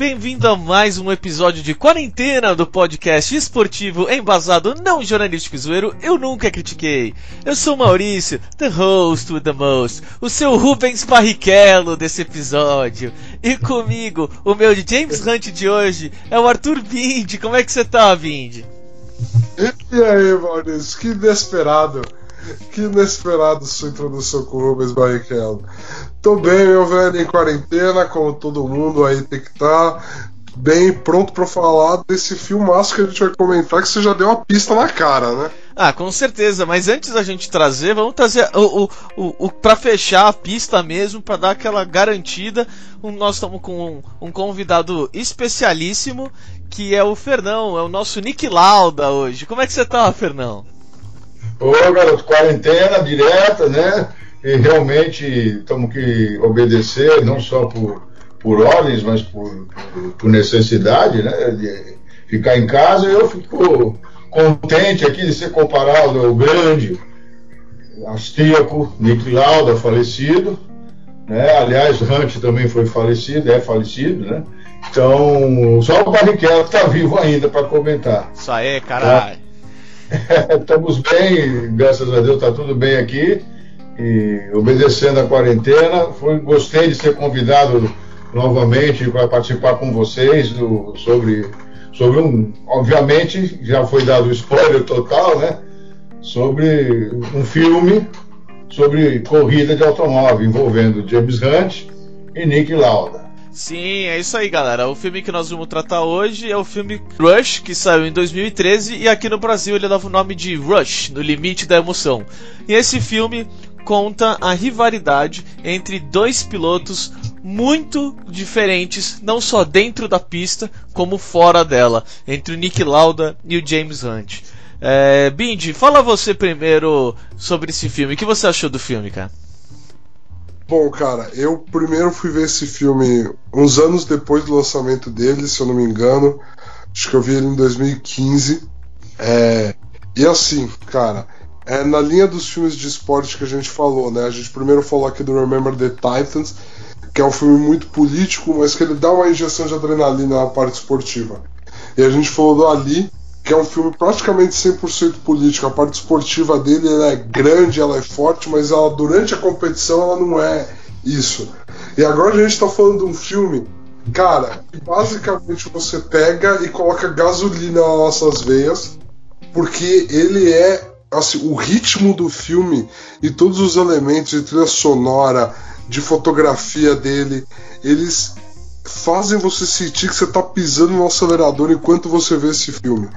Bem-vindo a mais um episódio de quarentena do podcast esportivo embasado não jornalístico zoeiro Eu Nunca Critiquei. Eu sou Maurício, the host with the most, o seu Rubens Barrichello desse episódio. E comigo, o meu James Hunt de hoje é o Arthur Bindi. Como é que você tá, Bindi? E aí, Maurício, que inesperado. Que inesperado sua introdução com o Rubens Barrichello. Tô bem, meu velho, em quarentena, como todo mundo aí tem que estar. Tá bem pronto para falar desse filmaço que a gente vai comentar, que você já deu uma pista na cara, né? Ah, com certeza, mas antes da gente trazer, vamos trazer o, o, o, o para fechar a pista mesmo, para dar aquela garantida. Um, nós estamos com um, um, convidado especialíssimo, que é o Fernão, é o nosso Nick Lauda hoje. Como é que você tá, Fernão? Ô, garoto, quarentena direta, né? E realmente temos que obedecer, não só por, por ordens, mas por, por, por necessidade, né? De ficar em casa. Eu fico contente aqui de ser comparado ao grande austríaco Nick Lauda, falecido. Né? Aliás, Hunt também foi falecido, é falecido, né? Então, só o Barrichello está vivo ainda para comentar. Isso aí, caralho. Estamos bem, graças a Deus está tudo bem aqui. E obedecendo a quarentena, foi, gostei de ser convidado novamente para participar com vocês do, sobre, sobre um. Obviamente, já foi dado spoiler total, né? Sobre um filme sobre corrida de automóvel envolvendo James Hunt e Nick Lauda. Sim, é isso aí, galera. O filme que nós vamos tratar hoje é o filme Rush, que saiu em 2013 e aqui no Brasil ele leva o nome de Rush, no limite da emoção. E esse filme conta a rivalidade entre dois pilotos muito diferentes, não só dentro da pista, como fora dela, entre o Nick Lauda e o James Hunt. É, Bindi, fala você primeiro sobre esse filme. O que você achou do filme, cara? Bom, cara, eu primeiro fui ver esse filme uns anos depois do lançamento dele, se eu não me engano. Acho que eu vi ele em 2015. É, e assim, cara, é na linha dos filmes de esporte que a gente falou, né? A gente primeiro falou aqui do Remember the Titans, que é um filme muito político, mas que ele dá uma injeção de adrenalina na parte esportiva. E a gente falou do Ali, que é um filme praticamente 100% político. A parte esportiva dele é grande, ela é forte, mas ela, durante a competição ela não é isso. E agora a gente está falando de um filme, cara, que basicamente você pega e coloca gasolina nas nossas veias, porque ele é assim, o ritmo do filme e todos os elementos de trilha sonora, de fotografia dele, eles fazem você sentir que você está pisando no acelerador enquanto você vê esse filme.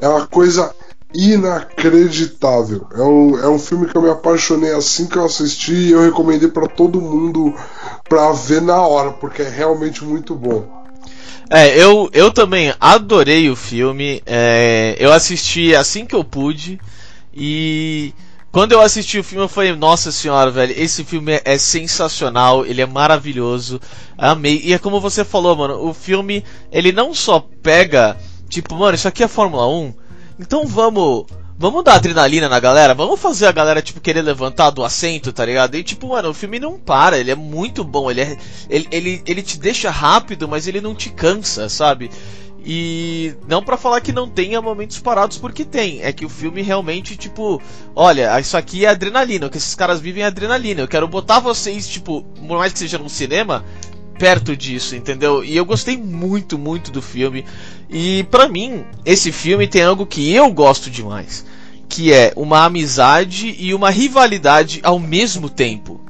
É uma coisa inacreditável. É um, é um filme que eu me apaixonei assim que eu assisti e eu recomendei para todo mundo para ver na hora, porque é realmente muito bom. É, eu, eu também adorei o filme. É, eu assisti assim que eu pude e quando eu assisti o filme, eu falei, nossa senhora, velho, esse filme é, sensacional, ele é maravilhoso, amei. E é como você falou, mano, o filme, ele não só pega, tipo, mano, isso aqui é Fórmula 1, então vamos. Vamos dar adrenalina na galera? Vamos fazer a galera, tipo, querer levantar do assento, tá ligado? E, tipo, mano, o filme não para, ele é muito bom, ele, é, ele, ele, ele te deixa rápido, mas ele não te cansa, sabe? E não para falar que não tenha momentos parados, porque tem. É que o filme realmente, tipo, olha, isso aqui é adrenalina. O que esses caras vivem é adrenalina. Eu quero botar vocês, tipo, por mais que seja no cinema, perto disso, entendeu? E eu gostei muito, muito do filme. E para mim, esse filme tem algo que eu gosto demais, que é uma amizade e uma rivalidade ao mesmo tempo.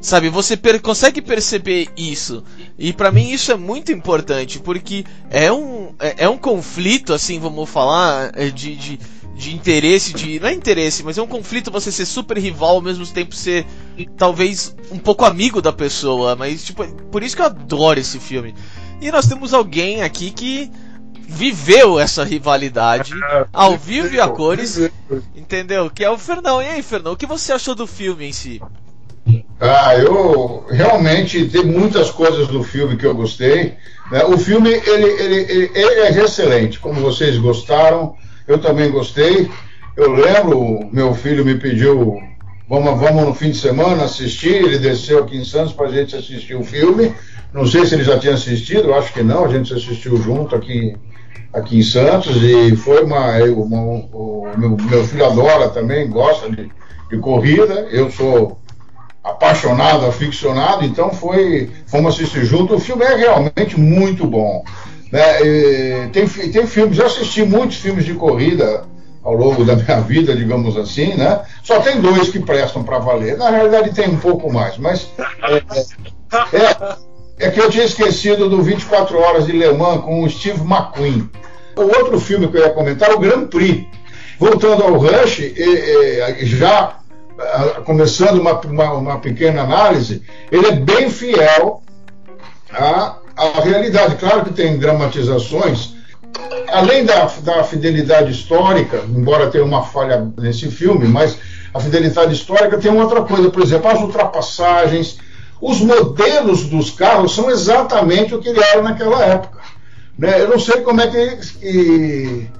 Sabe, você per consegue perceber isso. E para mim isso é muito importante, porque é um, é, é, um conflito, assim, vamos falar, é, de, de, de interesse, de. Não é interesse, mas é um conflito você ser super rival ao mesmo tempo ser talvez um pouco amigo da pessoa. Mas, tipo, por isso que eu adoro esse filme. E nós temos alguém aqui que viveu essa rivalidade ao vivo e a cores, entendeu? Que é o Fernão. E aí, Fernão, o que você achou do filme em si? Ah, eu realmente tem muitas coisas do filme que eu gostei. Né? O filme ele, ele, ele, ele, é excelente, como vocês gostaram, eu também gostei. Eu lembro, meu filho me pediu, vamos, vamos no fim de semana assistir, ele desceu aqui em Santos para a gente assistir o filme. Não sei se ele já tinha assistido, acho que não, a gente assistiu junto aqui, aqui em Santos e foi uma. uma o meu, meu filho adora também, gosta de, de corrida, eu sou apaixonado, aficionado, então foi, fomos assistir junto. O filme é realmente muito bom. Né? tem, tem filmes, eu assisti muitos filmes de corrida ao longo da minha vida, digamos assim, né? Só tem dois que prestam para valer. Na realidade tem um pouco mais, mas é, é, é, que eu tinha esquecido do 24 Horas de Le Mans com o Steve McQueen. O outro filme que eu ia comentar é o Grand Prix. Voltando ao Rush, já começando uma, uma, uma, pequena análise, ele é bem fiel à, à realidade. Claro que tem dramatizações, além da, da fidelidade histórica, embora tenha uma falha nesse filme, mas a fidelidade histórica tem outra coisa, por exemplo, as ultrapassagens, os modelos dos carros são exatamente o que ele era naquela época. Né? Eu não sei como é que, que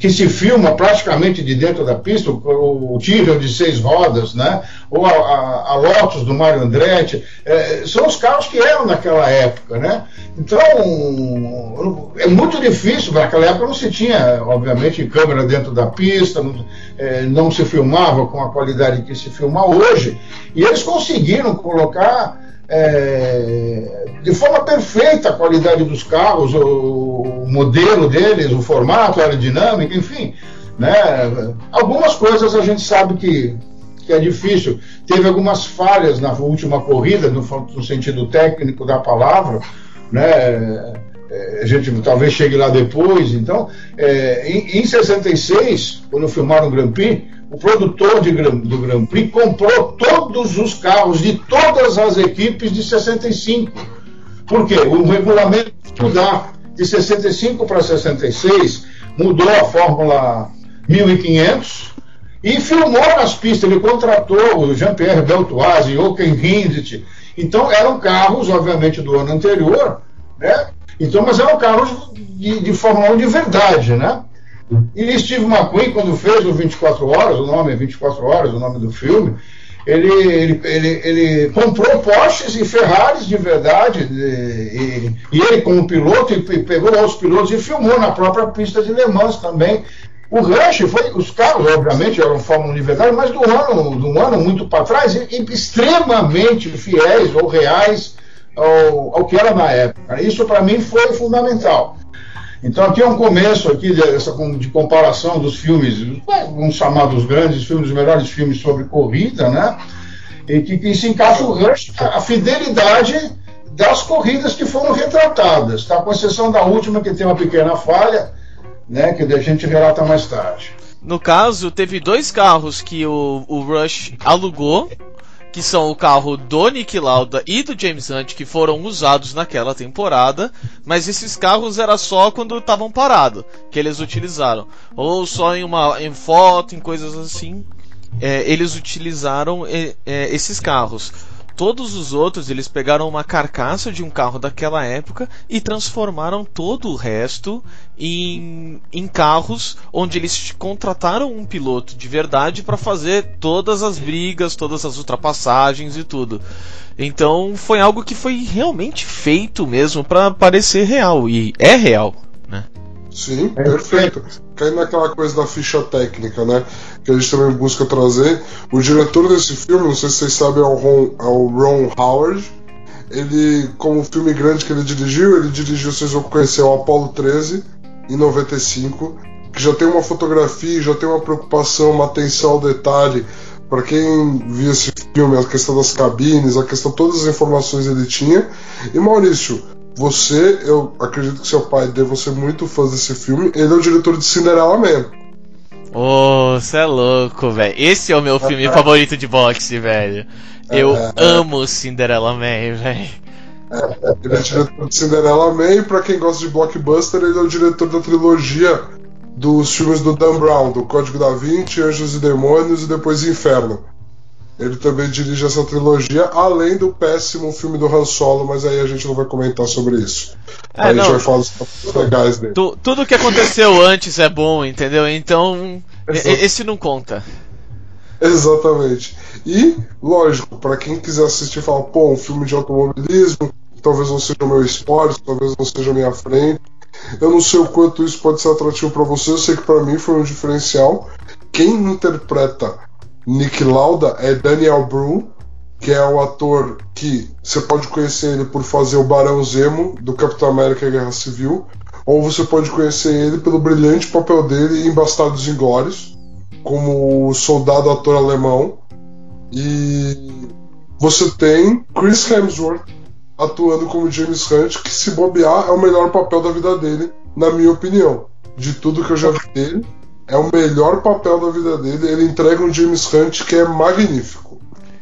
que, se filma praticamente de dentro da pista, o, o de seis rodas, né? ou a, a, a Lotus do Mario Andretti, é, são os carros que eram naquela época. Né? Então, é muito difícil, naquela época não se tinha, obviamente, câmera dentro da pista, não, é, não se filmava com a qualidade que se filma hoje, e eles conseguiram colocar é, de forma perfeita a qualidade dos carros, o, o, modelo deles, o formato, a aerodinâmica, enfim. Né? Algumas coisas a gente sabe que, que é difícil. Teve algumas falhas na última corrida, no, no sentido técnico da palavra, né? É, a gente talvez chegue lá depois. Então, é, em, em 66, quando filmaram o Grand Prix, o produtor de, do Grand Prix comprou todos os carros de todas as equipes de 65. Por quê? O regulamento mudar de 65 para 66 mudou a Fórmula 1500 e filmou nas pistas. Ele contratou o Jean-Pierre Beltoise, o Ken Hindt. Então eram carros, obviamente, do ano anterior, né? Então, mas eram carros de, de Fórmula 1 de verdade, né? E Steve McQueen, quando fez o 24 Horas, o nome é 24 Horas, o nome do filme, ele, ele, ele, ele comprou Porsches e Ferraris de verdade, e, e ele como piloto, e pegou lá os pilotos e filmou na própria pista de Le Mans também. O Rush foi, os carros, obviamente, eram Fórmula de verdade, mas do ano, do ano muito para trás, extremamente fiéis ou reais ao, ao que era na época. Isso para mim foi fundamental. Então aqui é um começo aqui dessa, de comparação dos filmes, vamos chamar dos grandes filmes, os melhores filmes sobre corrida, né? E que, que se encaixa o Rush, a fidelidade das corridas que foram retratadas, tá? Com exceção da última que tem uma pequena falha, né? Que a gente relata mais tarde. No caso, teve dois carros que o, o Rush alugou que são o carro do Nick Lauda e do James Hunt que foram usados naquela temporada, mas esses carros era só quando estavam parados que eles utilizaram, ou só em uma em foto, em coisas assim, é, eles utilizaram é, é, esses carros. Todos os outros eles pegaram uma carcaça de um carro daquela época e transformaram todo o resto em, em carros onde eles contrataram um piloto de verdade para fazer todas as brigas, todas as ultrapassagens e tudo. Então foi algo que foi realmente feito mesmo para parecer real e é real, né? Sim, é perfeito. Cai naquela coisa da ficha técnica, né? Que a gente também busca trazer. O diretor desse filme, não sei se vocês sabem, é o Ron, é o Ron Howard. Ele, como filme grande que ele dirigiu, ele dirigiu, vocês vão conhecer, o Apollo 13, em 95, que já tem uma fotografia, já tem uma preocupação, uma atenção ao detalhe. Para quem viu esse filme, a questão das cabines, a questão, todas as informações ele tinha. E Maurício, você, eu acredito que seu pai deva ser muito fã desse filme. Ele é o diretor de Cinderela Man. Ô, oh, você é louco, velho. Esse é o meu filme favorito de boxe, velho. Eu é, amo Cinderela Man, velho. É, ele é diretor de Cinderela Man e pra quem gosta de blockbuster, ele é o diretor da trilogia dos filmes do Dan Brown, do Código da Vinci, Anjos e Demônios e depois Inferno. Ele também dirige essa trilogia, além do péssimo filme do Han Solo, mas aí a gente não vai comentar sobre isso. É, aí a não. gente vai falar dos legais dele. Tu- tudo que aconteceu antes é bom, entendeu? Então, e- Exato. esse não conta. Exatamente. E, lógico, pra quem quiser assistir e falar, pô, um filme de automobilismo, talvez não seja o meu esporte, talvez não seja a minha frente. Eu não sei o quanto isso pode ser atrativo pra você, eu sei que pra mim foi um diferencial. Quem interpreta Nick Lauda é Daniel Bru, que é o ator que você pode conhecer ele por fazer o Barão Zemo do Capitão América Guerra Civil, ou você pode conhecer ele pelo brilhante papel dele em Bastardos Inglórios, como soldado ator alemão. E você tem Chris Hemsworth atuando como James Hunt, que se bobear é o melhor papel da vida dele, na minha opinião. De tudo que eu já vi dele, é o melhor papel da vida dele. Ele entrega um James Hunt que é magnífico.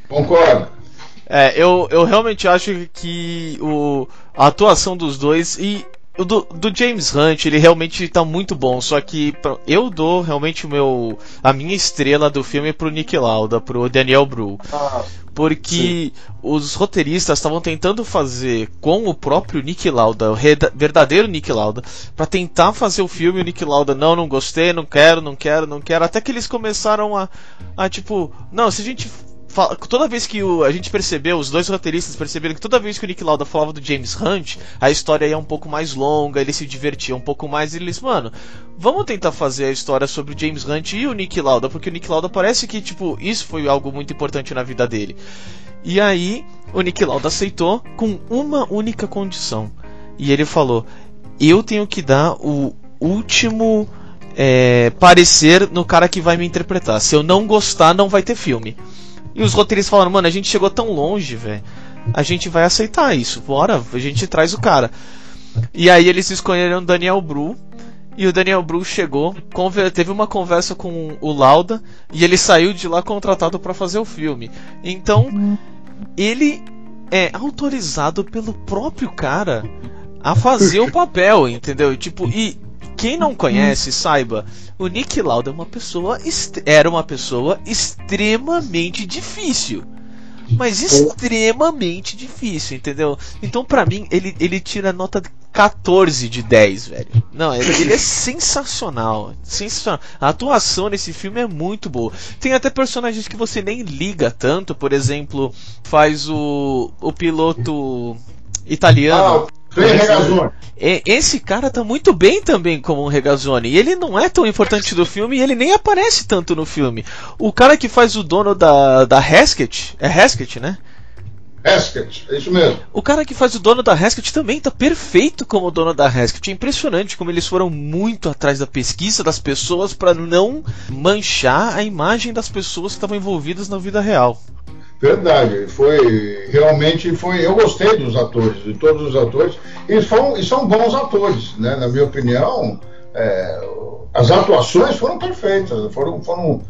Concordo. É, eu, eu realmente acho que o, a atuação dos dois e o do, do James Hunt, ele realmente tá muito bom, só que eu dou realmente o meu a minha estrela do filme pro Nick Lauda, pro Daniel Bru, porque os roteiristas estavam tentando fazer com o próprio Nick Lauda, o verdadeiro Nick Lauda, pra tentar fazer o filme, o Nick Lauda, não, não gostei, não quero, não quero, não quero, até que eles começaram a, a tipo, não, se a gente toda vez que o- a gente percebeu, os dois roteiristas perceberam que toda vez que o Nick Lauda falava do James Hunt, a história ia um pouco mais longa, ele se divertia um pouco mais, e eles, mano, vamos tentar fazer a história sobre o James Hunt e o Nick Lauda, porque o Nick Lauda parece que, tipo, isso foi algo muito importante na vida dele. E aí, o Nick Lauda aceitou com uma única condição. E ele falou: Eu tenho que dar o último é, parecer no cara que vai me interpretar. Se eu não gostar, não vai ter filme. E os roteiristas falaram: Mano, a gente chegou tão longe, velho. A gente vai aceitar isso. Bora, a gente traz o cara. E aí eles escolheram Daniel Bru. E o Daniel Bru chegou, teve uma conversa com o Lauda e ele saiu de lá contratado para fazer o filme. Então, ele é autorizado pelo próprio cara a fazer o papel, entendeu? Tipo, e quem não conhece, saiba, o Nick Lauda é uma pessoa era uma pessoa extremamente difícil. Mas extremamente difícil, entendeu? Então, pra mim, ele, ele tira nota 14 de 10, velho. Não, ele, ele é sensacional. Sensacional. A atuação nesse filme é muito boa. Tem até personagens que você nem liga tanto. Por exemplo, faz o, o piloto italiano. Regazzoni. E- Esse cara tá muito bem também como um Regazzoni. E ele não é tão importante do filme e ele nem aparece tanto no filme. O cara que faz o dono da, da Heskett, é Heskett, né? Heskett, é isso mesmo. O cara que faz o dono da Heskett também tá perfeito como dono da Heskett. É impressionante como eles foram muito atrás da pesquisa das pessoas para não manchar a imagem das pessoas que estavam envolvidas na vida real. Verdade, foi realmente foi. Eu gostei dos atores, de todos os atores, e, foram, e são bons atores, né? Na minha opinião, é, as atuações foram perfeitas, foram, foram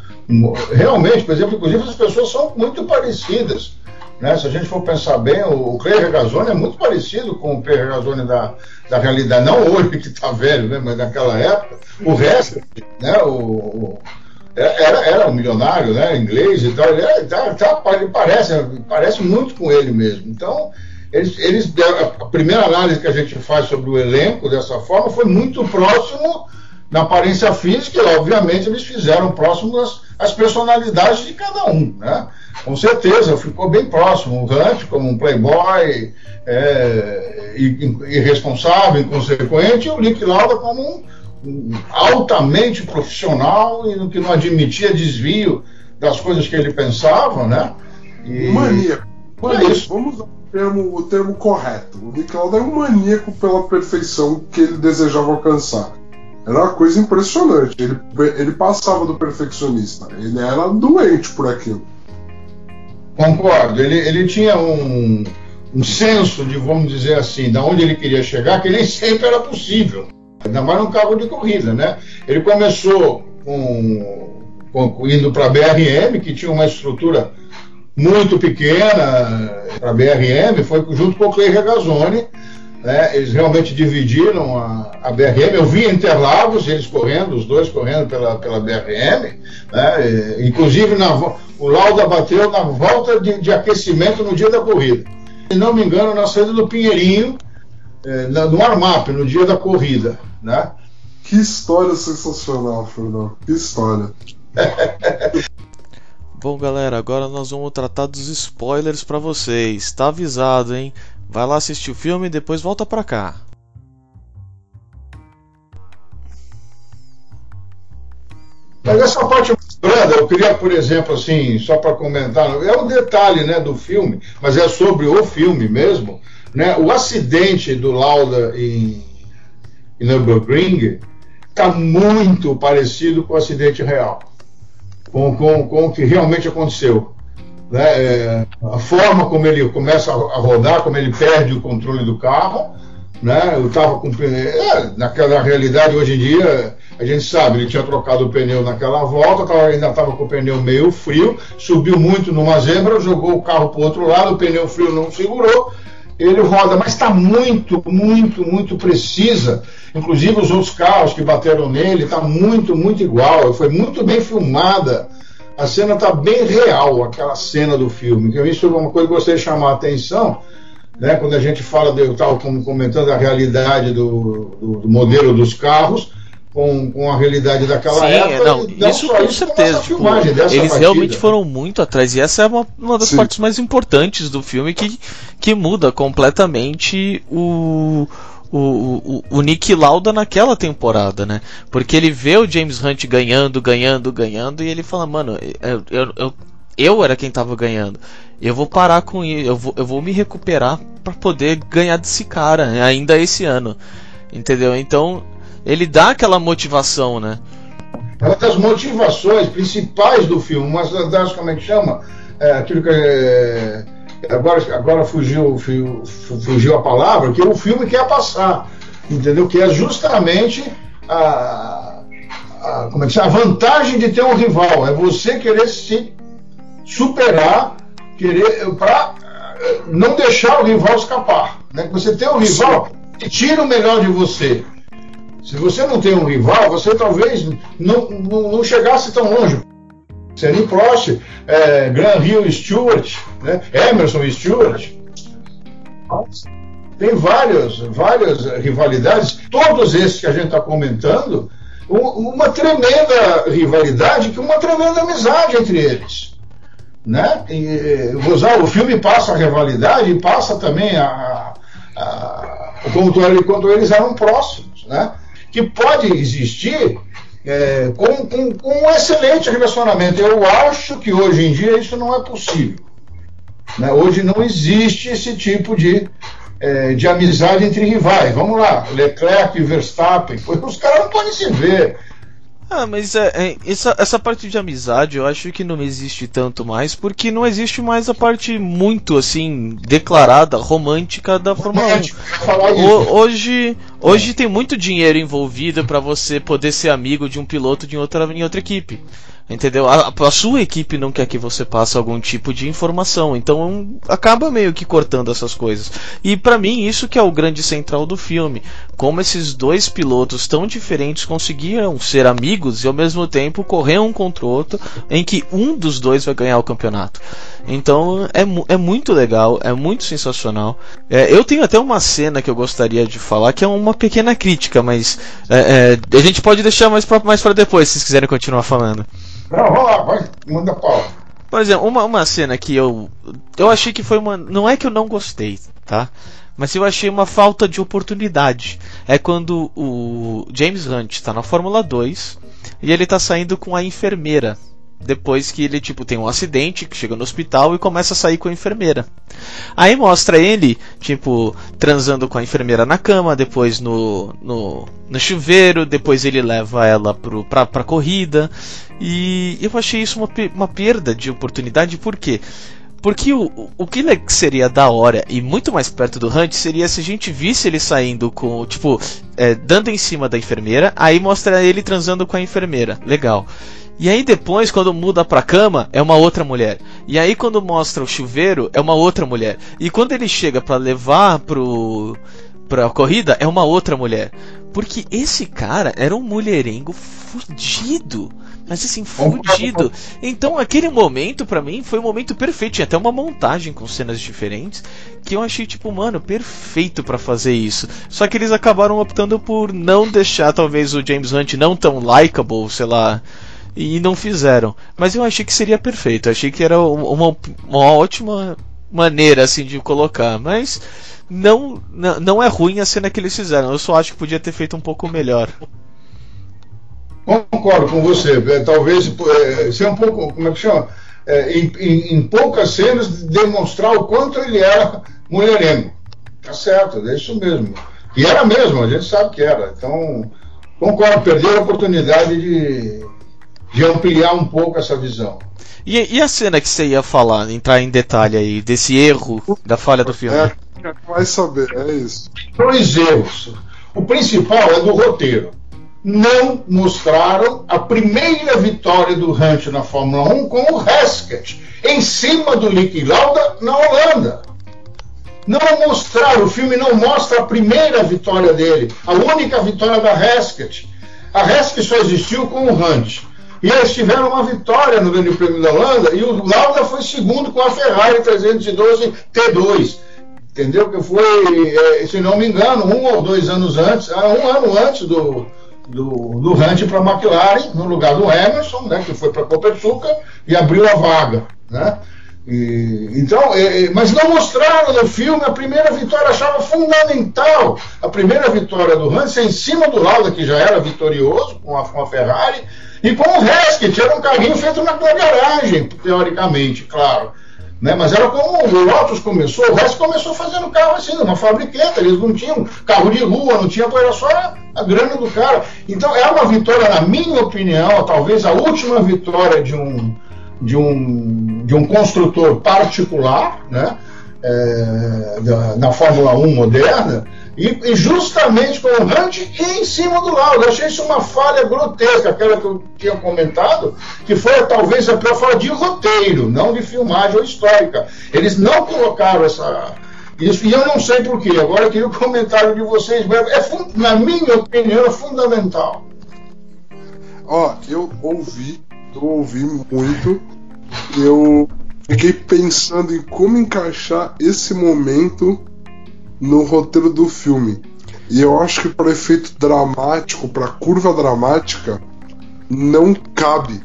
realmente, por exemplo, inclusive as pessoas são muito parecidas. Né? Se a gente for pensar bem, o, o Clay Regazzoni é muito parecido com o Clay Regazzoni da, da realidade, não hoje que está velho, né? mas naquela época. O resto, né? o, o era, era um milionário, né, inglês e tal, ele, é, tá, tá, parece, parece muito com ele mesmo. Então, eles, eles a primeira análise que a gente faz sobre o elenco dessa forma foi muito próximo na aparência física, e obviamente eles fizeram próximo às personalidades de cada um, né? Com certeza, ficou bem próximo. O Hunt como um playboy é, irresponsável, inconsequente, e o Nick Lauda como um altamente profissional e que não admitia desvio das coisas que ele pensava, né? E... Maníaco. maníaco. Vamos usar o termo, o termo correto. O Nick Lauda é um maníaco pela perfeição que ele desejava alcançar. Era uma coisa impressionante. Ele, ele passava do perfeccionista. Ele era doente por aquilo. Concordo. Ele, ele tinha um, um senso de, vamos dizer assim, da onde ele queria chegar, que nem sempre era possível ainda mais num carro de corrida, né? Ele começou com, com indo para a BRM, que tinha uma estrutura muito pequena para a BRM, foi junto com o Clay Regazzoni, Né? Eles realmente dividiram a, a BRM. Eu vi Interlagos, eles correndo, os dois correndo pela, pela BRM. Né? E, inclusive, na, o Lauda bateu na volta de, de, aquecimento no dia da corrida. Se não me engano, na saída do Pinheirinho, é, no Armap, no dia da corrida. Né? Que história sensacional, Fernando. Que história. Bom, galera, agora nós vamos tratar dos spoilers para vocês. Tá avisado, hein? Vai lá assistir o filme e depois volta pra cá. Mas essa parte branda, eu queria, por exemplo, assim, só para comentar, é um detalhe, né, do filme, mas é sobre o filme mesmo, né? O acidente do Lauda em, em Nürburgring está muito parecido com o acidente real, com, com, com o que realmente aconteceu né, é, a forma como ele começa a rodar, como ele perde o controle do carro, né, eu estava com é, naquela realidade hoje em dia a gente sabe, ele tinha trocado o pneu naquela volta, tava, ainda estava com o pneu meio frio, subiu muito numa zebra, jogou o carro para o outro lado, o pneu frio não segurou, ele roda, mas está muito, muito, muito precisa. Inclusive os outros carros que bateram nele, está muito, muito igual. Foi muito bem filmada a cena está bem real, aquela cena do filme. Que isso é uma coisa que eu gostaria de chamar a atenção, né? Quando a gente fala, de, eu estava comentando a realidade do, do, do, modelo dos carros. Com, com a realidade daquela Sim, época. Não, não isso com certeza. Tipo, eles batida. realmente foram muito atrás. E essa é uma, uma das Sim. partes mais importantes do filme que, que muda completamente o, o, o, o Nick Lauda naquela temporada, né? Porque ele vê o James Hunt ganhando, ganhando, ganhando, e ele fala, mano, eu, eu, eu, eu era quem tava ganhando. Eu vou parar com isso, eu vou, eu vou me recuperar para poder ganhar desse cara ainda esse ano. Entendeu? Então, ele dá aquela motivação, né? Uma das motivações principais do filme, uma das, como é que chama? É, aquilo que é agora, agora fugiu, fugiu, fugiu a palavra, que o filme quer passar, entendeu? Que é justamente a, a, como é que a vantagem de ter um rival, é você querer se superar, querer para não deixar o rival escapar. Né? Você tem um rival que tira o melhor de você. Se você não tem um rival, você talvez não, não, não chegasse tão longe. Senny Prost, é, Graham Hill Stewart, né? Emerson Stewart. Tem várias, várias rivalidades, todos esses que a gente está comentando, uma tremenda rivalidade, que uma tremenda amizade entre eles. Né? E, o filme passa a rivalidade e passa também a, a, a quando eles eram próximos, né? Que pode existir é, com, com, com, um excelente relacionamento. Eu acho que hoje em dia isso não é possível. Né? Hoje não existe esse tipo de, é, de amizade entre rivais. Vamos lá, Leclerc e Verstappen, os caras não podem se ver. Ah, mas é, é, essa, essa parte de amizade eu acho que não existe tanto mais, porque não existe mais a parte muito assim declarada, romântica da Fórmula 1. O, hoje, hoje tem muito dinheiro envolvido para você poder ser amigo de um piloto de outra, em outra equipe. Entendeu? A, a, sua equipe não quer que você passe algum tipo de informação, então acaba meio que cortando essas coisas. E para mim isso que é o grande central do filme, como esses dois pilotos tão diferentes conseguiram ser amigos e ao mesmo tempo correr um contra o outro, em que um dos dois vai ganhar o campeonato. Então é, é muito legal, é muito sensacional. É, eu tenho até uma cena que eu gostaria de falar que é uma pequena crítica, mas é, é a gente pode deixar mais para mais depois se vocês quiserem continuar falando. Não, vamos lá, vai, manda pau. Por exemplo, uma, uma cena que eu. Eu achei que foi uma. Não é que eu não gostei, tá? Mas eu achei uma falta de oportunidade. É quando o James Hunt está na Fórmula 2 e ele está saindo com a enfermeira depois que ele tipo tem um acidente, que chega no hospital e começa a sair com a enfermeira. Aí mostra ele, tipo, transando com a enfermeira na cama, depois no, no, no chuveiro, depois ele leva ela pro, pra, pra corrida. E eu achei isso uma, uma perda de oportunidade, por quê? Porque o, o que seria da hora e muito mais perto do Hunt seria se a gente visse ele saindo com, tipo, é, dando em cima da enfermeira, aí mostra ele transando com a enfermeira. Legal. E aí depois, quando muda pra cama, é uma outra mulher. E aí quando mostra o chuveiro, é uma outra mulher. E quando ele chega para levar pro pra corrida é uma outra mulher. Porque esse cara era um mulherengo fudido. Mas assim, fudido. Então aquele momento para mim foi um momento perfeito. Tinha até uma montagem com cenas diferentes. Que eu achei, tipo, mano, perfeito para fazer isso. Só que eles acabaram optando por não deixar talvez o James Hunt não tão likable, sei lá. E não fizeram. Mas eu achei que seria perfeito. Eu achei que era uma, uma ótima maneira assim de colocar. Mas não, não, não é ruim a cena que eles fizeram. Eu só acho que podia ter feito um pouco melhor. Concordo com você. É, talvez é, ser um pouco, como é que chama? É, em, em, em, poucas cenas demonstrar o quanto ele era mulherengo. Tá certo, é isso mesmo. E era mesmo, a gente sabe que era. Então, concordo, perder a oportunidade de, de ampliar um pouco essa visão. E, e, a cena que você ia falar, entrar em detalhe aí, desse erro da falha do filme? É, vai saber, é isso. Dois erros. O principal é do roteiro. Não mostraram a primeira vitória do Hunt na Fórmula 1 com o Heskett, em cima do Nick Lauda na Holanda. Não mostraram, o filme não mostra a primeira vitória dele, a única vitória da Heskett. A Heskett só existiu com o Hunt. E eles tiveram uma vitória no Grande Prêmio da Holanda e o Lauda foi segundo com a Ferrari 312 T2 entendeu? Que foi, é, se não me engano, um ou dois anos antes, ah, um ano antes do, do, do Hunt para a McLaren, no lugar do Emerson, né, que foi para a Copersuca e abriu a vaga. Né? E, então, é, é, mas não mostraram no filme a primeira vitória, achava fundamental a primeira vitória do Hunt em cima do Lauda, que já era vitorioso com a, com a Ferrari, e com o Heskett, era um carrinho feito na garagem, teoricamente, claro. Né? Mas era como o Lotus começou, o resto começou fazendo carro assim, numa fabriqueta, eles não tinham carro de rua, não tinha, era só a grana do cara. Então é uma vitória, na minha opinião, talvez a última vitória de um, de um, de um construtor particular, né? É, da, na Fórmula 1 moderna, e, e, justamente com o Hunt e em cima do. Eu achei isso uma falha grotesca, aquela que eu tinha comentado, que foi talvez a pior de roteiro, não de filmagem ou histórica. Eles não colocaram essa. Isso, e eu não sei porquê. Agora eu queria o comentário de vocês. É, na minha opinião, é fundamental. Ó, eu ouvi, eu ouvi muito. Eu fiquei pensando em como encaixar esse momento no roteiro do filme. E eu acho que para efeito dramático, para curva dramática, não cabe.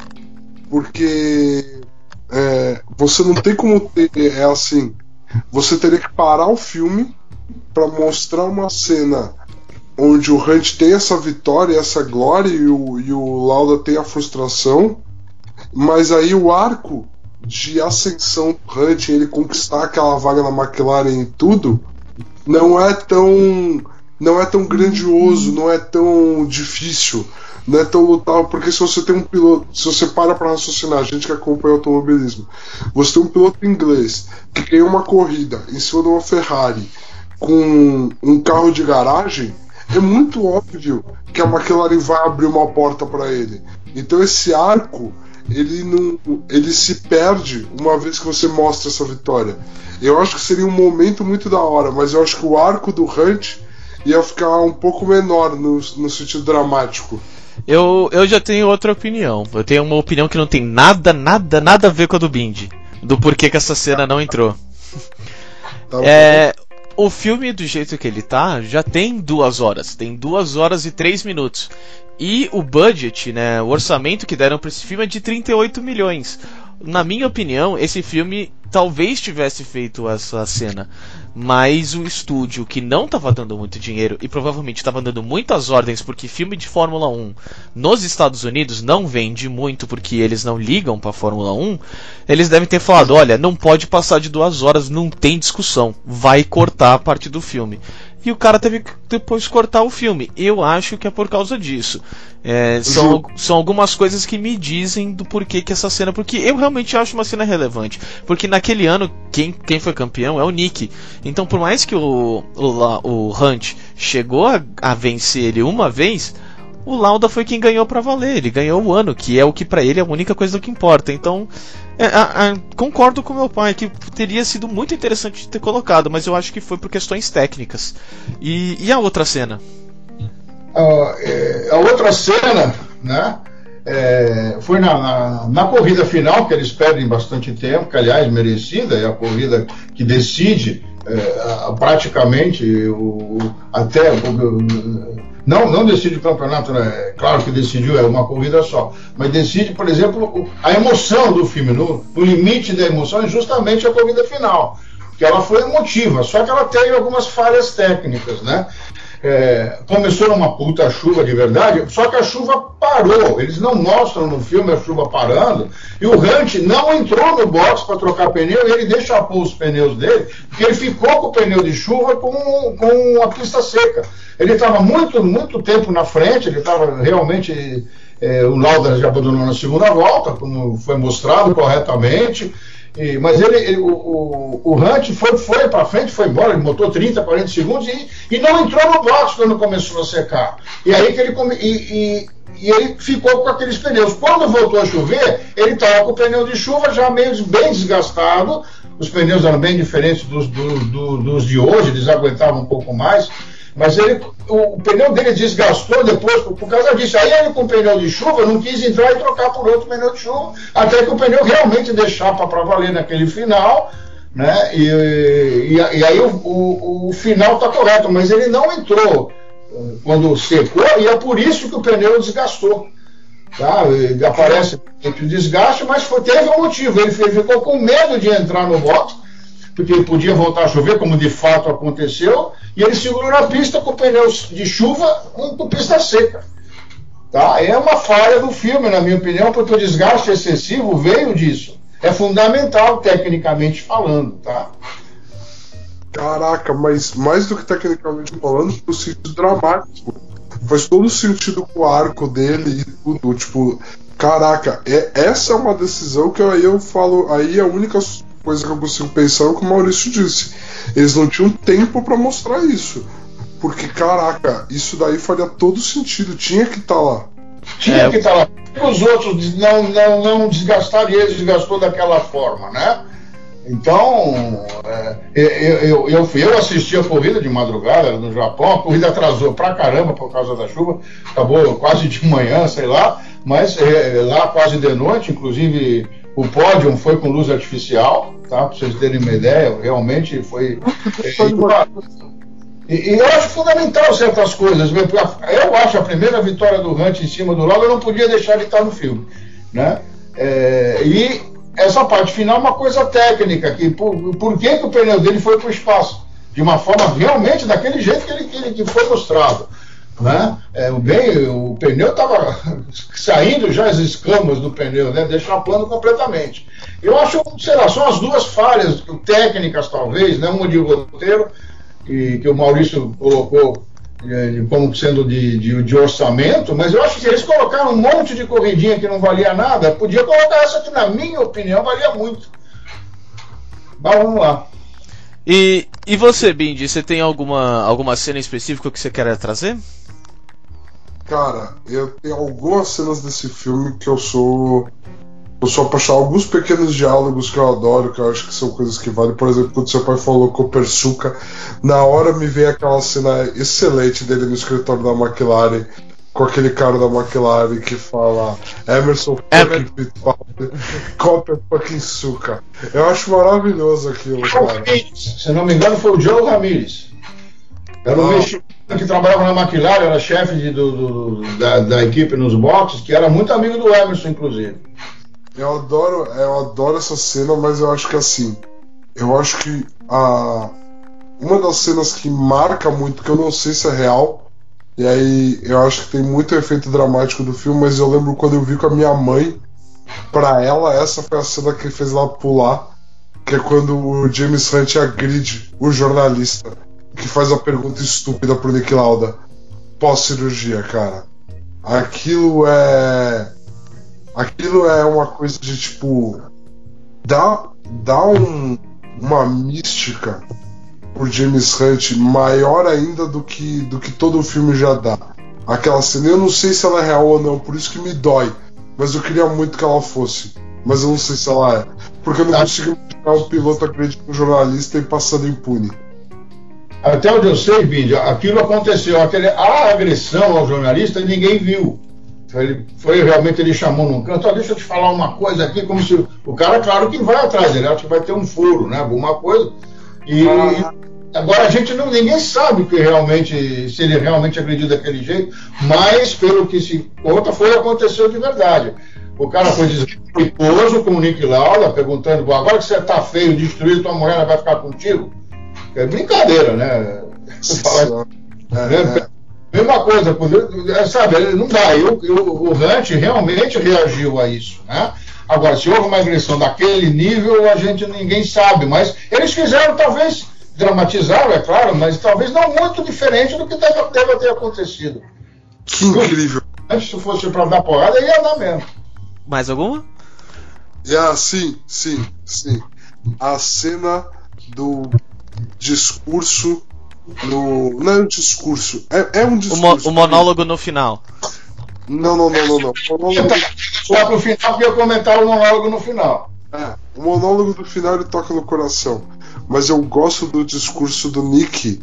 Porque é, você não tem como ter. É assim. Você teria que parar o filme para mostrar uma cena onde o Hunt tem essa vitória, essa glória e o, e o Lauda tem a frustração. Mas aí o arco de ascensão do Hunt, ele conquistar aquela vaga na McLaren e tudo, não é tão não é tão grandioso, não é tão difícil, não é tão lutável, porque se você tem um piloto, se você para para raciocinar, a gente que acompanha o automobilismo, você tem um piloto inglês que ganhou uma corrida em cima de uma Ferrari com um carro de garagem, é muito óbvio que a McLaren vai abrir uma porta para ele. Então esse arco ele não ele se perde uma vez que você mostra essa vitória. Eu acho que seria um momento muito da hora, mas eu acho que o arco do Hunt ia ficar um pouco menor no, no sentido dramático. Eu, eu já tenho outra opinião. Eu tenho uma opinião que não tem nada, nada, nada a ver com a do Bindi. Do porquê que essa cena não entrou. Tá é, o filme, do jeito que ele tá, já tem duas horas. Tem duas horas e três minutos. E o budget, né, o orçamento que deram para esse filme é de 38 milhões. Na minha opinião, esse filme talvez tivesse feito essa cena, mas o estúdio que não estava dando muito dinheiro e provavelmente estava dando muitas ordens porque filme de Fórmula 1 nos Estados Unidos não vende muito porque eles não ligam para Fórmula 1, eles devem ter falado: olha, não pode passar de duas horas, não tem discussão, vai cortar a parte do filme e o cara teve que depois cortar o filme. Eu acho que é por causa disso. É, são, são algumas coisas que me dizem do porquê que essa cena. Porque eu realmente acho uma cena relevante. Porque naquele ano, quem, quem foi campeão é o Nick. Então, por mais que o, o, o Hunt chegou a, a vencer ele uma vez, o Lauda foi quem ganhou para valer. Ele ganhou o ano, que é o que para ele é a única coisa que importa. Então, É, a, a, concordo com meu pai que teria sido muito interessante ter colocado, mas eu acho que foi por questões técnicas. E, e a outra cena? Uh, é, a outra cena, né? É, foi na, na, na, corrida final, que eles perdem bastante tempo, que aliás merecida, é a corrida que decide é, praticamente o, até não, não decide o campeonato, né? claro que decidiu, é uma corrida só, mas decide, por exemplo, a emoção do filme, no, limite da emoção é justamente a corrida final, que ela foi emotiva, só que ela teve algumas falhas técnicas, né? É, começou numa puta chuva de verdade, só que a chuva parou. Eles não mostram no filme a chuva parando. E o Hunt não entrou no box para trocar pneu ele deixa pôr os pneus dele, porque ele ficou com o pneu de chuva com, com a pista seca. Ele estava muito, muito tempo na frente, ele estava realmente. É, o Lauda já abandonou na segunda volta, como foi mostrado corretamente. E, mas ele, ele, o, o, o Hunt foi, foi para frente, foi embora, ele botou 30, 40 segundos e, e não entrou no box quando começou a secar. E aí que ele come, e, e, e, ele ficou com aqueles pneus. Quando voltou a chover, ele estava com o pneu de chuva já meio bem desgastado. Os pneus eram bem diferentes dos, do, do, dos de hoje, eles aguentavam um pouco mais. Mas ele, o, o, pneu dele desgastou depois por, por, causa disso. Aí ele com pneu de chuva não quis entrar e trocar por outro pneu de chuva, até que o pneu realmente deixava para valer naquele final. Né? E, e, e aí o, o, o final está correto, mas ele não entrou eh, quando secou e é por isso que o pneu desgastou. Tá? Ele aparece o desgaste, mas foi, teve um motivo. Ele ficou com medo de entrar no box porque podia voltar a chover, como de fato aconteceu, e ele segurou na pista com pneus de chuva com pista seca. Tá? É uma falha do filme, na minha opinião, porque o desgaste excessivo veio disso. É fundamental, tecnicamente falando. Tá? Caraca, mas mais do que tecnicamente falando, o sentido dramático. Faz todo sentido com o arco dele e tudo. Tipo, caraca, é, essa é uma decisão que aí eu falo. Aí a única coisa que eu consigo pensar é o que o Maurício disse. Eles não tinham tempo para mostrar isso. Porque, caraca, isso daí faria todo sentido. Tinha que estar tá lá. Tinha é. que estar tá lá. Os outros não, não, não desgastaram e eles desgastou daquela forma, né? Então, é, eu, eu, eu, assisti a corrida de madrugada no Japão, a corrida atrasou pra caramba por causa da chuva, acabou quase de manhã, sei lá, mas é, lá quase de noite, inclusive o pódio foi com luz artificial, tá? Para vocês terem uma ideia, realmente foi. E, e, eu acho fundamental certas coisas. Eu acho a primeira vitória do Hunt em cima do Lauda, eu não podia deixar de estar no filme. Né? É, e essa parte final é uma coisa técnica, que por, por que, que o pneu dele foi para o espaço? De uma forma realmente daquele jeito que ele, que ele que foi mostrado. Né? É, o, bem, o pneu estava saindo já as escamas do pneu, né? deixar plano completamente. Eu acho, sei lá, são as duas falhas técnicas, talvez, né? uma de roteiro, que, que o Maurício colocou é, como sendo de, de, de, orçamento, mas eu acho que eles colocaram um monte de corridinha que não valia nada, podia colocar essa que, na minha opinião, valia muito. Mas vamos lá. E, e você, Bindi, você tem alguma, alguma cena específica que você quer trazer? Cara, eu tenho algumas cenas desse filme que eu sou. Eu sou apaixonado. Alguns pequenos diálogos que eu adoro, que eu acho que são coisas que valem. Por exemplo, quando seu pai falou com o Persuca, na hora me veio aquela cena excelente dele no escritório da McLaren, com aquele cara da McLaren que fala Emerson fucking Fittipaldi, Copper fucking Suca. Eu acho maravilhoso aquilo, cara. Se não me engano, foi o Joe Ramirez. Era um mexicano que trabalhava na McLaren, era chefe do, do, da, da, equipe nos boxes, que era muito amigo do Emerson, inclusive. Eu adoro, eu adoro essa cena, mas eu acho que assim, eu acho que a uma das cenas que marca muito, que eu não sei se é real, e aí eu acho que tem muito efeito dramático do filme, mas eu lembro quando eu vi com a minha mãe, para ela essa foi a cena que fez ela pular, que é quando o James Hunt agride o jornalista que faz a pergunta estúpida pro Nick Lauda pós-cirurgia, cara. Aquilo é. Aquilo é uma coisa de tipo. Dá, dá um, uma mística por James Hunt maior ainda do que, do que todo o filme já dá. Aquela cena, eu não sei se ela é real ou não, por isso que me dói, mas eu queria muito que ela fosse. Mas eu não sei se ela é. Porque eu não consigo imaginar um piloto acreditando um jornalista e passando impune. Até onde eu sei, Bindi, aquilo aconteceu. Aquele, a agressão ao jornalista ninguém viu. Ele foi realmente, ele chamou num canto, oh, deixa eu te falar uma coisa aqui, como se. O cara, claro que vai atrás, ele acha que vai ter um furo, né? Alguma coisa. E ah. agora a gente não. Ninguém sabe que realmente, se ele realmente acredita daquele jeito, mas pelo que se conta, foi aconteceu de verdade. O cara foi desrespeitoso com o Nick Lauda, perguntando, agora que você tá feio, destruído, tua mulher vai ficar contigo? É brincadeira, né? É, é. Mesma coisa, é, sabe, não dá. Eu, eu, o Hunt realmente reagiu a isso, né? Agora, se houve uma agressão daquele nível, a gente ninguém sabe, mas eles fizeram talvez dramatizaram, é claro, mas talvez não muito diferente do que deve, deve ter acontecido. Que incrível. Antes, se fosse para dar porrada, ia dar mesmo. Mais alguma? Yeah, sim, sim, sim. A cena do discurso no. Não é um discurso, é, é um discurso. O, mo o monólogo no final. Não, não, não, não, não. Monólogo... Só pro final, porque eu comentar o monólogo no final. É, o monólogo do final ele toca no coração. Mas eu gosto do discurso do Nick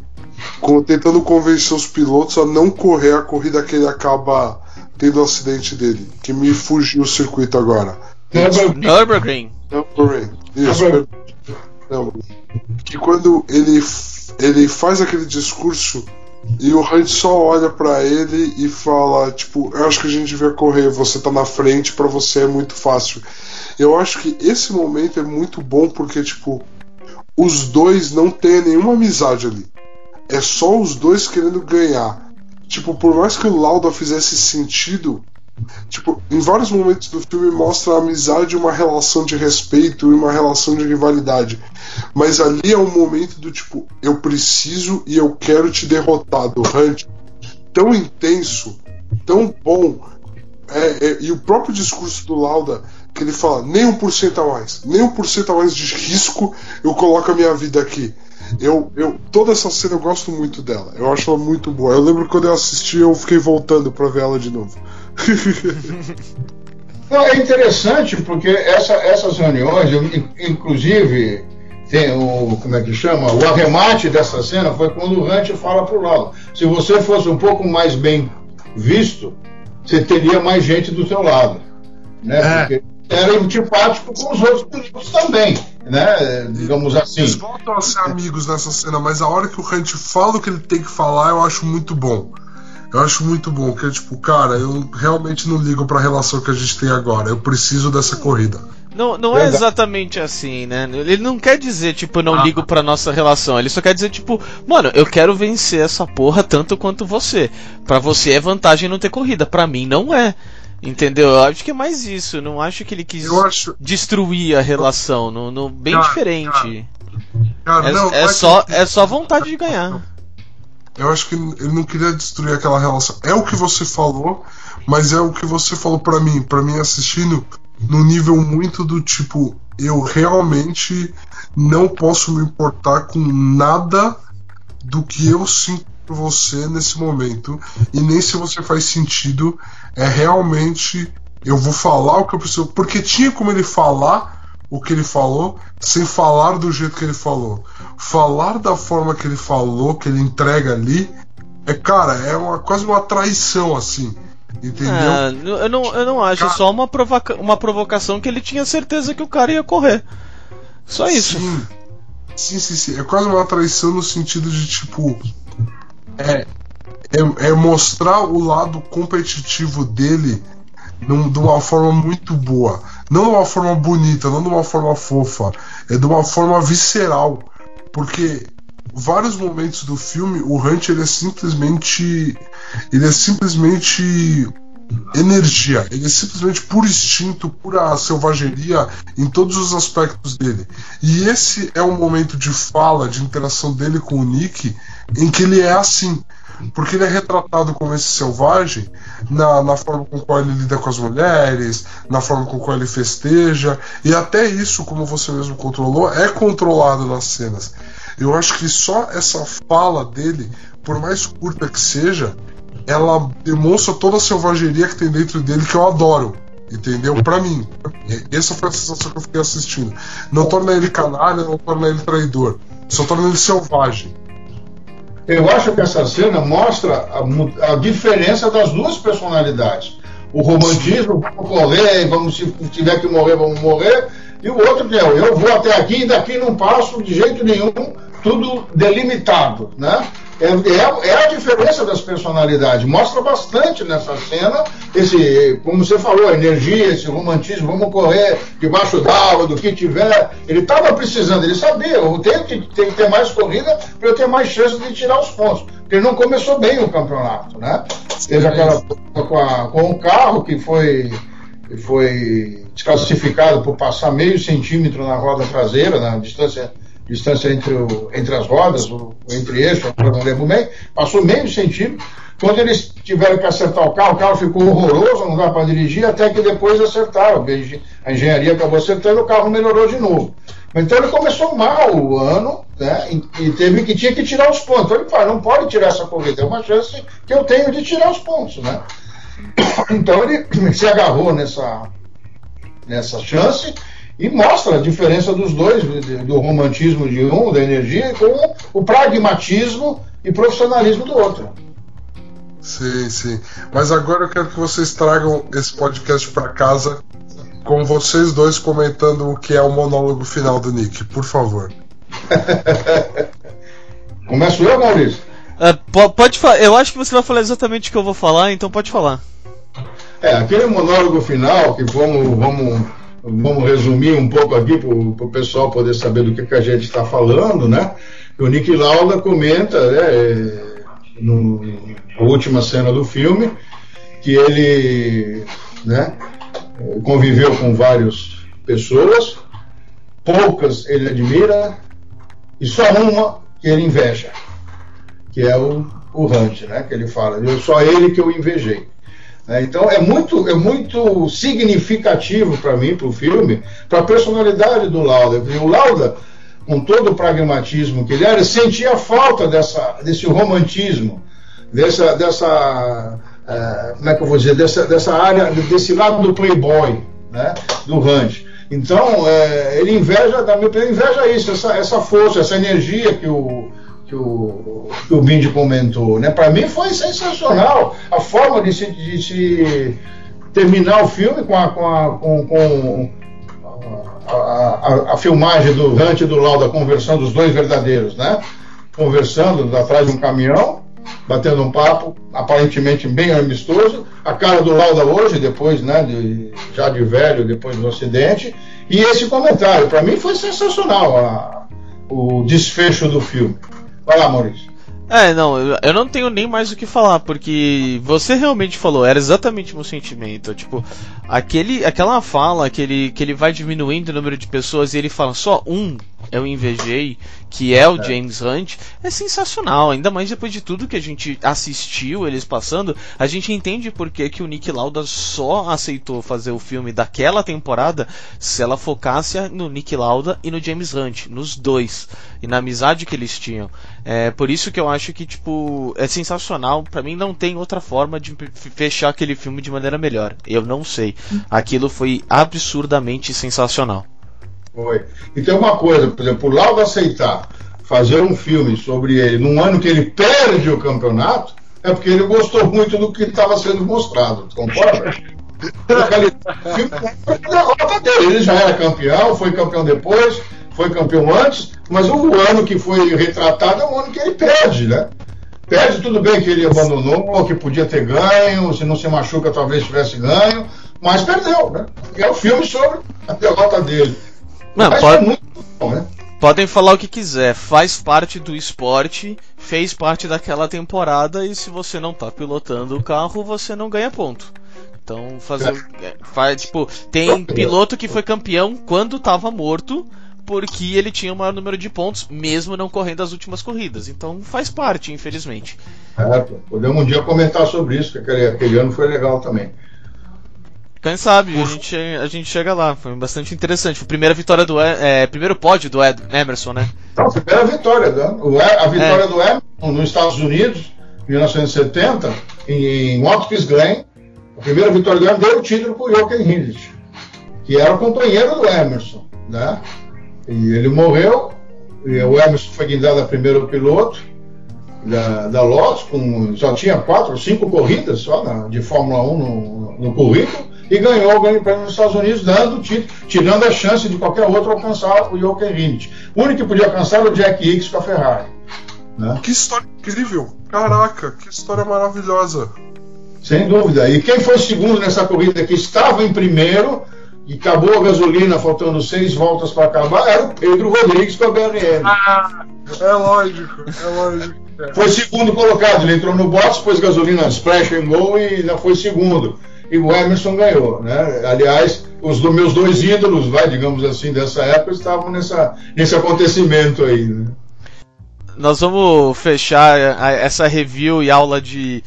tentando convencer os pilotos a não correr a corrida que ele acaba tendo o acidente dele. Que me fugiu o circuito agora. Nürburgring. Nürburgring. Isso. Que quando ele, ele faz aquele discurso e o Hunt só olha para ele e fala, tipo, eu acho que a gente devia correr, você tá na frente, para você é muito fácil. Eu acho que esse momento é muito bom porque, tipo, os dois não têm nenhuma amizade ali. É só os dois querendo ganhar. Tipo, por mais que o Lauda fizesse sentido, Tipo, em vários momentos do filme mostra a amizade, uma relação de respeito e uma relação de rivalidade. Mas ali é um momento do tipo, eu preciso e eu quero te derrotar, do Hunt. Tão intenso, tão bom. É, é, e o próprio discurso do Lauda, que ele fala, nem um por cento a mais, nem um por cento a mais de risco eu coloco a minha vida aqui. Eu, eu, toda essa cena eu gosto muito dela. Eu acho ela muito boa. Eu lembro quando eu assisti, eu fiquei voltando para ver ela de novo. Não, é interessante porque essa, essas reuniões, eu, inclusive, tem o como é que chama? O arremate dessa cena foi quando o Hunt fala pro lado. Se você fosse um pouco mais bem visto, você teria mais gente do seu lado, né? É. Porque era antipático com os outros pilotos também, né? Digamos assim. Eles voltam a ser amigos nessa cena, mas a hora que o Hunt fala o que ele tem que falar, eu acho muito bom. Eu acho muito bom, que é tipo, cara, eu realmente não ligo para a relação que a gente tem agora. Eu preciso dessa corrida. Não, não é exatamente assim, né? Ele não quer dizer, tipo, eu não ah. ligo pra nossa relação. Ele só quer dizer, tipo, mano, eu quero vencer essa porra tanto quanto você. Para você é vantagem não ter corrida. para mim não é. Entendeu? Eu acho que é mais isso. Não acho que ele quis acho... destruir a relação. No, no bem cara, diferente. Cara, cara, é, não, é, só, que... é só vontade de ganhar. Eu acho que ele não queria destruir aquela relação. É o que você falou, mas é o que você falou para mim. para mim, assistindo, no nível muito do tipo, eu realmente não posso me importar com nada do que eu sinto por você nesse momento. E nem se você faz sentido. É realmente. Eu vou falar o que eu preciso. Porque tinha como ele falar o que ele falou sem falar do jeito que ele falou. Falar da forma que ele falou, que ele entrega ali, é cara, é uma, quase uma traição assim. Entendeu? É, eu, não, eu não acho, cara, só uma, provoca uma provocação que ele tinha certeza que o cara ia correr. Só isso. Sim. Sim, sim, sim. É quase uma traição no sentido de tipo. É, é, é mostrar o lado competitivo dele num, de uma forma muito boa. Não de uma forma bonita, não de uma forma fofa, é de uma forma visceral. Porque vários momentos do filme o Hunt ele é simplesmente ele é simplesmente energia, ele é simplesmente puro instinto, pura selvageria em todos os aspectos dele. E esse é um momento de fala, de interação dele com o Nick, em que ele é assim. Porque ele é retratado como esse selvagem na, na forma com qual ele lida com as mulheres, na forma com qual ele festeja, e até isso, como você mesmo controlou, é controlado nas cenas. Eu acho que só essa fala dele, por mais curta que seja, ela demonstra toda a selvageria que tem dentro dele que eu adoro. Entendeu? Pra mim. Essa foi a sensação que eu fiquei assistindo. Não torna ele canalha, não torna ele traidor. Só torna ele selvagem. Eu acho que essa cena mostra a, a diferença das duas personalidades. O romantismo, vamos correr, vamos, se tiver que morrer, vamos morrer. E o outro que é, eu vou até aqui e daqui não passo de jeito nenhum, tudo delimitado, né? É, é, é, a diferença das personalidades. Mostra bastante nessa cena esse, como você falou, a energia, esse romantismo, vamos correr debaixo d'água, do que tiver. Ele estava precisando, ele sabia, eu tenho que, tenho que ter mais corrida para eu ter mais chance de tirar os pontos. Porque ele não começou bem o campeonato, né? Teve aquela com, a, com o carro que foi, foi desclassificado por passar meio centímetro na roda traseira, na distância distância entre, o, entre as rodas, o, entre agora não lembro bem, passou meio centímetro. Quando eles tiveram que acertar o carro, o carro ficou horroroso, não dá para dirigir, até que depois acertaram. A engenharia acabou acertando, o carro melhorou de novo. Então ele começou mal o ano, né? E teve que tinha que tirar os pontos. Então ele falou, não pode tirar essa corrida, é uma chance que eu tenho de tirar os pontos, né? Então ele se agarrou nessa, nessa chance e mostra a diferença dos dois, do romantismo de um, da energia, com o pragmatismo e profissionalismo do outro. Sim, sim. Mas agora eu quero que vocês tragam esse podcast para casa com vocês dois comentando o que é o monólogo final do Nick, por favor. Começo eu, Maurício? Uh, pode falar. Eu acho que você vai falar exatamente o que eu vou falar, então pode falar. É, aquele monólogo final que vamos, vamos vamos resumir um pouco aqui para o pessoal poder saber do que, que a gente está falando, né? O Nick Lauda comenta, né, no, na última cena do filme, que ele né, conviveu com várias pessoas, poucas ele admira, e só uma que ele inveja, que é o, o Hunt, né? Que ele fala, eu só ele que eu invejei. Né? Então é muito, é muito significativo para mim, para o filme, para a personalidade do Lauda. O Lauda, com todo o pragmatismo que ele era, sentia falta dessa, desse romantismo, dessa, dessa uh, como é que eu vou dizer, dessa, dessa área, desse lado do playboy, né, do Hunt. Então, é, ele inveja, da minha opinião, inveja isso, essa, essa força, essa energia que o, que o, que o Bindi comentou. Né? Para mim foi sensacional a forma de se, de se terminar o filme com a, com a, com, com a, a, a, filmagem do Hunt e do Lauda conversando, os dois verdadeiros, né? Conversando atrás de um caminhão, batendo um papo, aparentemente bem amistoso. A cara do Lauda hoje, depois, né? De, já de velho, depois do acidente. E esse comentário, para mim foi sensacional a, o desfecho do filme. Vai lá, Maurício. É, não, eu não tenho nem mais o que falar, porque você realmente falou, era exatamente o meu sentimento. Tipo, aquele, aquela fala que ele, que ele vai diminuindo o número de pessoas e ele fala só um eu invejei, que é o é. James Hunt, é sensacional. Ainda mais depois de tudo que a gente assistiu eles passando, a gente entende por que, que o Nick Lauda só aceitou fazer o filme daquela temporada se ela focasse no Nick Lauda e no James Hunt, nos dois, e na amizade que eles tinham. É por isso que eu acho que, tipo, é sensacional. Para mim não tem outra forma de fechar aquele filme de maneira melhor. Eu não sei. Aquilo foi absurdamente sensacional. Foi. E tem uma coisa, por exemplo, o Lauda aceitar fazer um filme sobre ele num ano que ele perde o campeonato, é porque ele gostou muito do que estava sendo mostrado. Concorda? derrota dele. Ele já era campeão, foi campeão depois, foi campeão antes, mas o ano que foi retratado é o ano que ele perde, né? Perde, tudo bem que ele abandonou, que podia ter ganho, se não se machuca talvez tivesse ganho, mas perdeu, né? É o filme sobre a derrota dele. Não, pode... muito bom, né? Podem falar o que quiser, faz parte do esporte, fez parte daquela temporada e se você não tá pilotando o carro, você não ganha ponto. Então, fazer. É. Faz, tipo, tem piloto que foi campeão quando tava morto, porque ele tinha o maior número de pontos, mesmo não correndo as últimas corridas. Então faz parte, infelizmente. É, podemos um dia comentar sobre isso, que aquele, aquele ano foi legal também. Quem sabe, a gente, a gente chega lá. Foi bastante interessante. Foi a primeira vitória do é, primeiro pódio do Ed, Emerson, né? Não, a primeira vitória, né? a vitória é. do Emerson nos Estados Unidos, em 1970, em Watkins Glen. A primeira vitória do Emerson deu o título para o Jochen Rindt, que era o companheiro do Emerson. Né? E ele morreu, e o Emerson foi guindado a primeiro piloto da, da Lotus, com, só tinha quatro ou cinco corridas só na, de Fórmula 1 no, no currículo, e ganhou o Grande Prêmio nos Estados Unidos, dando o título, tirando a chance de qualquer outro alcançar o Jochen Rindt. O único que podia alcançar era o Jack Hicks com a Ferrari. Né? Que história incrível! Caraca, que história maravilhosa! Sem dúvida. E quem foi segundo nessa corrida que estava em primeiro e acabou a gasolina faltando seis voltas para acabar era o Pedro Rodrigues com a BRM. Ah, é lógico, é lógico. Foi segundo colocado, ele entrou no box, pôs gasolina splash and go e ainda foi segundo. E o Emerson ganhou, né? Aliás, os do meus dois ídolos, vai, digamos assim, dessa época, estavam nessa, nesse acontecimento aí. Né? Nós vamos fechar essa review e aula de,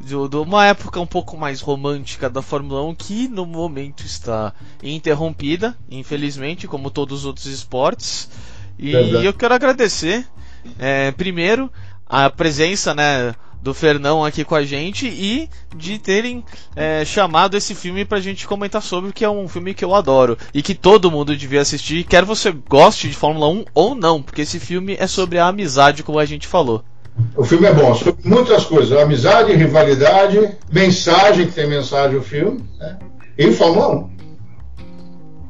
de, de, uma época um pouco mais romântica da Fórmula 1 que no momento está interrompida, infelizmente, como todos os outros esportes. E Verdade. eu quero agradecer, é, primeiro, a presença, né? Do Fernão aqui com a gente e de terem é, chamado esse filme pra gente comentar sobre, que é um filme que eu adoro e que todo mundo devia assistir, quer você goste de Fórmula 1 ou não, porque esse filme é sobre a amizade, como a gente falou. O filme é bom, sobre muitas coisas: amizade, rivalidade, mensagem, que tem mensagem o filme, né? e Fórmula 1.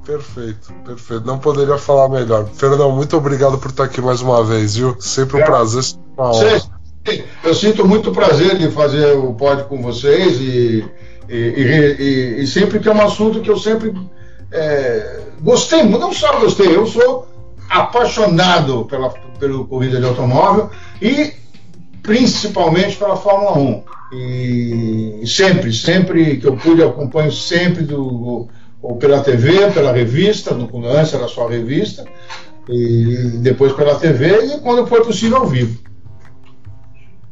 Perfeito, perfeito. Não poderia falar melhor. Fernão, muito obrigado por estar aqui mais uma vez, viu? Sempre um é. prazer. Uma honra. Eu sinto muito prazer de fazer o pod com vocês e, e, e, e, sempre que é um assunto que eu sempre é, gostei, não só gostei, eu sou apaixonado pela, corrida de automóvel e principalmente pela Fórmula 1. E sempre, sempre que eu pude, acompanho sempre do, ou pela TV, pela revista, no, antes era só revista, e depois pela TV, e quando foi possível ao vivo.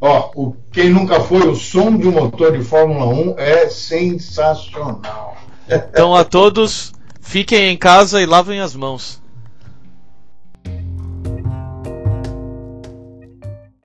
Ó, o, quem nunca foi, o som de um motor de Fórmula 1 é sensacional. Então a todos, fiquem em casa e lavem as mãos.